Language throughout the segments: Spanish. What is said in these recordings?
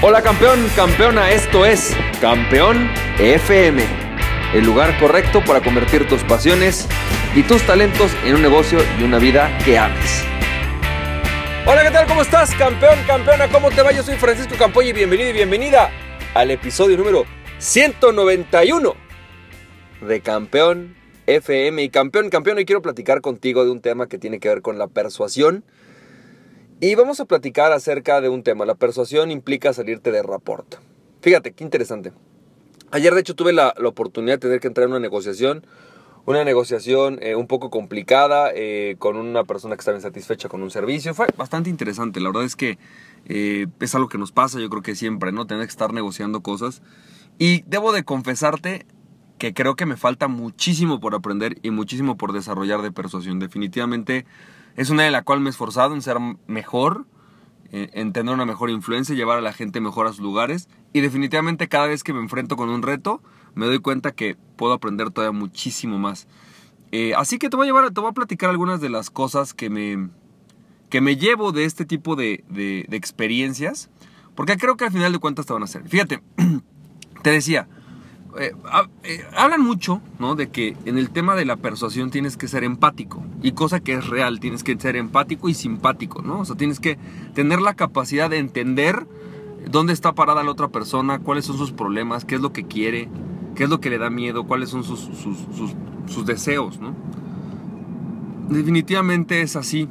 Hola campeón, campeona, esto es Campeón FM, el lugar correcto para convertir tus pasiones y tus talentos en un negocio y una vida que ames. Hola, ¿qué tal? ¿Cómo estás? Campeón, campeona, ¿cómo te va? Yo soy Francisco Campoy y bienvenido y bienvenida al episodio número 191 de Campeón FM. Y campeón, campeón, hoy quiero platicar contigo de un tema que tiene que ver con la persuasión y vamos a platicar acerca de un tema. La persuasión implica salirte de rapport. Fíjate, qué interesante. Ayer de hecho tuve la, oportunidad de tener que entrar en una negociación. Una negociación eh, un poco complicada eh, con una persona que estaba insatisfecha con un servicio. Fue bastante interesante. La verdad es que eh, es algo que nos pasa, yo creo que siempre, ¿no? Tener que estar negociando cosas. Y debo de confesarte que creo que me falta muchísimo por aprender y muchísimo por desarrollar de persuasión. Definitivamente es una de la cual me he esforzado en ser mejor, en tener una mejor influencia, llevar a la gente mejor a sus lugares. Y definitivamente cada vez que me enfrento con un reto, me doy cuenta que puedo aprender todavía muchísimo más. Eh, así que te voy a llevar, te voy a platicar algunas de las cosas que me, que me llevo de este tipo de, de, de experiencias, porque creo que al final de cuentas te van a hacer. Fíjate, te decía, eh, eh, hablan mucho, ¿no? De que en el tema de la persuasión tienes que ser empático. Y cosa que es real, tienes que ser empático y simpático, ¿no? O sea, tienes que tener la capacidad de entender dónde está parada la otra persona, cuáles son sus problemas, qué es lo que quiere, qué es lo que le da miedo, cuáles son sus, deseos, ¿no? Definitivamente es así.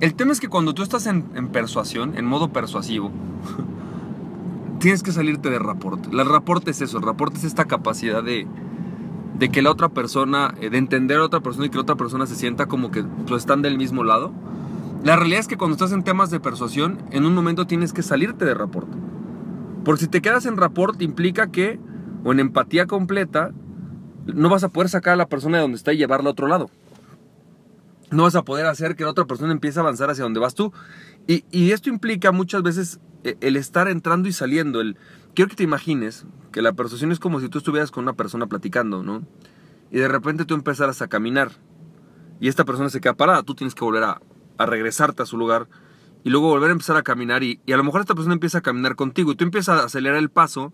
El tema es que cuando tú estás en persuasión, en modo persuasivo, tienes que salirte de rapport. El rapport es eso, el rapport es esta capacidad de, de que la otra persona, eh, de entender a otra persona y que la otra persona se sienta como que pues, están del mismo lado. La realidad es que cuando estás en temas de persuasión, en un momento tienes que salirte de rapport. Porque si te quedas en rapport implica que, o en empatía completa, no vas a poder sacar a la persona de donde está y llevarla a otro lado. No vas a poder hacer que la otra persona empiece a avanzar hacia donde vas tú. Y, esto implica muchas veces el estar entrando y saliendo, el quiero que te imagines que la persuasión es como si tú estuvieras con una persona platicando, ¿no? Y de repente tú empezaras a caminar y esta persona se queda parada, tú tienes que volver a, regresarte a su lugar y luego volver a empezar a caminar y, a lo mejor esta persona empieza a caminar contigo y tú empiezas a acelerar el paso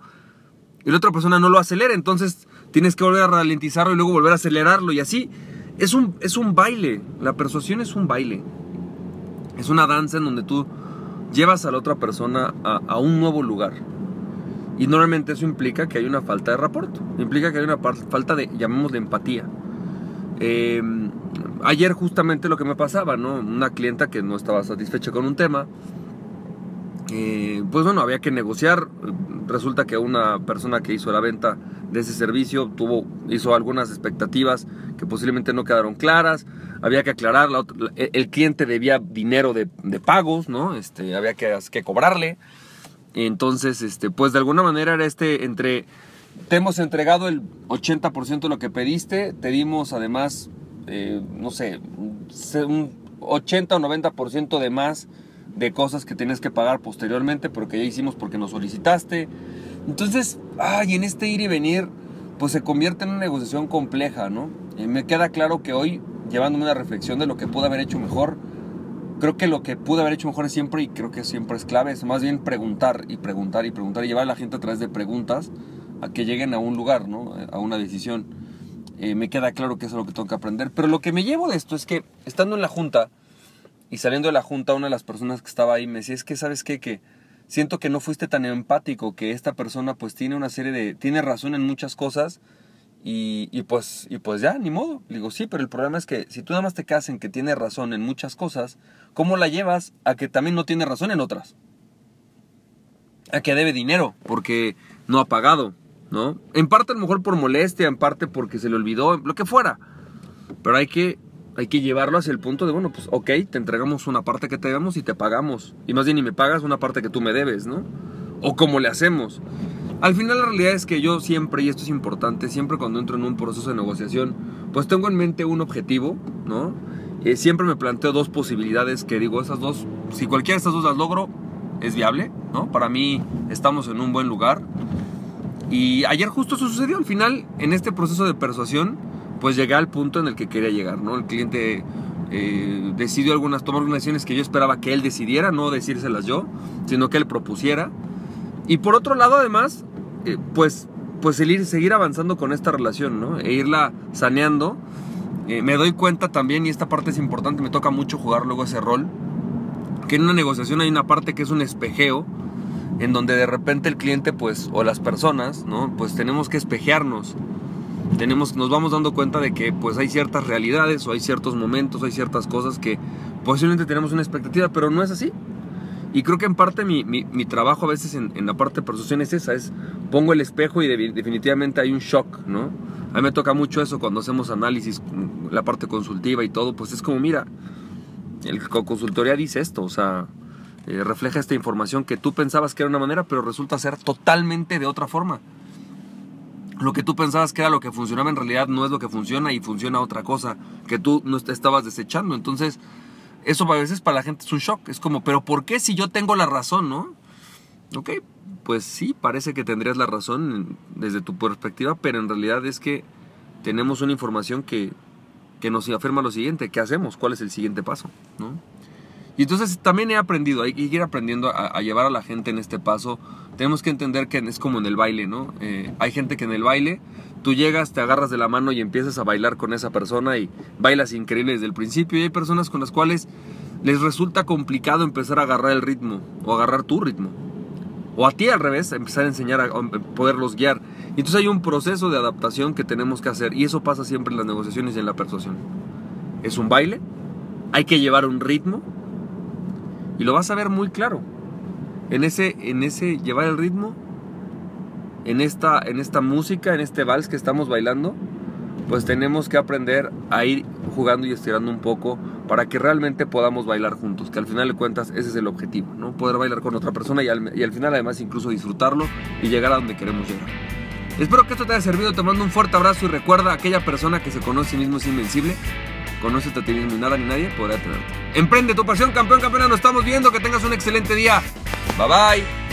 y la otra persona no lo acelera, entonces tienes que volver a ralentizarlo y luego volver a acelerarlo y así es un, es un baile, la persuasión es un baile, es una danza en donde tú llevas a la otra persona a, un nuevo lugar. Y normalmente eso implica que hay una falta de rapport, implica que hay una falta de, llamémosle, empatía. Em, ayer justamente lo que me pasaba, ¿no? Una clienta que no estaba satisfecha con un tema, eh, pues bueno, había que negociar. Resulta que una persona que hizo la venta de ese servicio tuvo, hizo algunas expectativas que posiblemente no quedaron claras. Había que aclarar, el cliente debía dinero de, pagos, ¿no? Este, había que, que cobrarle. Entonces, este, pues de alguna manera era este entre te hemos entregado el 80% de lo que pediste, te dimos además, eh, no sé, un 80 o 90% de más de cosas que tienes que pagar posteriormente, pero que ya hicimos porque nos solicitaste. Entonces, ay, en este ir y venir, pues se convierte en una negociación compleja, ¿no? Y me queda claro que hoy, llevándome una reflexión de lo que pude haber hecho mejor, creo que lo que pude haber hecho mejor es siempre, y creo que siempre es clave, es más bien preguntar y preguntar y preguntar y llevar a la gente a través de preguntas a que lleguen a un lugar, ¿no? A una decisión. Eh, me queda claro que eso es lo que tengo que aprender. Pero lo que me llevo de esto es que, estando en la junta, y saliendo de la junta, una de las personas que estaba ahí me decía, es que, ¿sabes qué? Que siento que no fuiste tan empático, que esta persona pues tiene una serie de, tiene razón en muchas cosas y, pues, y pues ya, ni modo. Le digo, sí, pero el problema es que si tú nada más te quedas en que tiene razón en muchas cosas, ¿cómo la llevas a que también no tiene razón en otras? A que debe dinero porque no ha pagado, ¿no? En parte a lo mejor por molestia, en parte porque se le olvidó, lo que fuera. Pero hay que hay que llevarlo hacia el punto de, bueno, pues ok, te entregamos una parte que te debemos y te pagamos. Y más bien, y me pagas una parte que tú me debes, ¿no? O cómo le hacemos. Al final la realidad es que yo siempre, y esto es importante, siempre cuando entro en un proceso de negociación, pues tengo en mente un objetivo, ¿no? Eh, siempre me planteo dos posibilidades que digo, esas dos, si cualquiera de estas dos las logro, es viable, ¿no? Para mí estamos en un buen lugar. Y ayer justo eso sucedió, al final, en este proceso de persuasión, pues llegué al punto en el que quería llegar, ¿no? El cliente eh, decidió algunas, tomar algunas decisiones que yo esperaba que él decidiera, no decírselas yo, sino que él propusiera. Y por otro lado, además, eh, pues, pues el ir, seguir avanzando con esta relación, ¿no? E irla saneando. Eh, me doy cuenta también, y esta parte es importante, me toca mucho jugar luego ese rol, que en una negociación hay una parte que es un espejeo, en donde de repente el cliente, pues, o las personas, ¿no? Pues tenemos que espejearnos. Tenemos, nos vamos dando cuenta de que pues hay ciertas realidades o hay ciertos momentos, hay ciertas cosas que posiblemente tenemos una expectativa, pero no es así. Y creo que en parte mi, mi, trabajo a veces en, en, la parte de persuasión es esa, es pongo el espejo y definitivamente hay un shock, ¿no? A mí me toca mucho eso cuando hacemos análisis, la parte consultiva y todo, pues es como, mira, el consultoría dice esto, o sea, eh, refleja esta información que tú pensabas que era una manera, pero resulta ser totalmente de otra forma. Lo que tú pensabas que era lo que funcionaba en realidad no es lo que funciona y funciona otra cosa que tú no estabas desechando. Entonces, eso a veces para la gente es un shock. Es como, pero ¿por qué si yo tengo la razón, no? Ok, pues sí, parece que tendrías la razón desde tu perspectiva, pero en realidad es que tenemos una información que, que nos afirma lo siguiente. ¿Qué hacemos? ¿Cuál es el siguiente paso? ¿no? Y entonces también he aprendido, hay que ir aprendiendo a, llevar a la gente en este paso. Tenemos que entender que es como en el baile, ¿no? Eh, hay gente que en el baile tú llegas, te agarras de la mano y empiezas a bailar con esa persona y bailas increíble desde el principio. Y hay personas con las cuales les resulta complicado empezar a agarrar el ritmo o agarrar tu ritmo. O a ti al revés, empezar a enseñar a, poderlos guiar. Y entonces hay un proceso de adaptación que tenemos que hacer y eso pasa siempre en las negociaciones y en la persuasión. Es un baile, hay que llevar un ritmo y lo vas a ver muy claro. En ese, en ese llevar el ritmo, en esta, en esta música, en este vals que estamos bailando, pues tenemos que aprender a ir jugando y estirando un poco para que realmente podamos bailar juntos, que al final de cuentas ese es el objetivo, ¿no? Poder bailar con otra persona y al, final además incluso disfrutarlo y llegar a donde queremos llegar. Espero que esto te haya servido, te mando un fuerte abrazo y recuerda, aquella persona que se conoce a sí mismo es invencible, Conócete a ti mismo y nada ni nadie podrá tenerte. Emprende tu pasión, campeón, campeona. Nos estamos viendo. Que tengas un excelente día. Bye bye.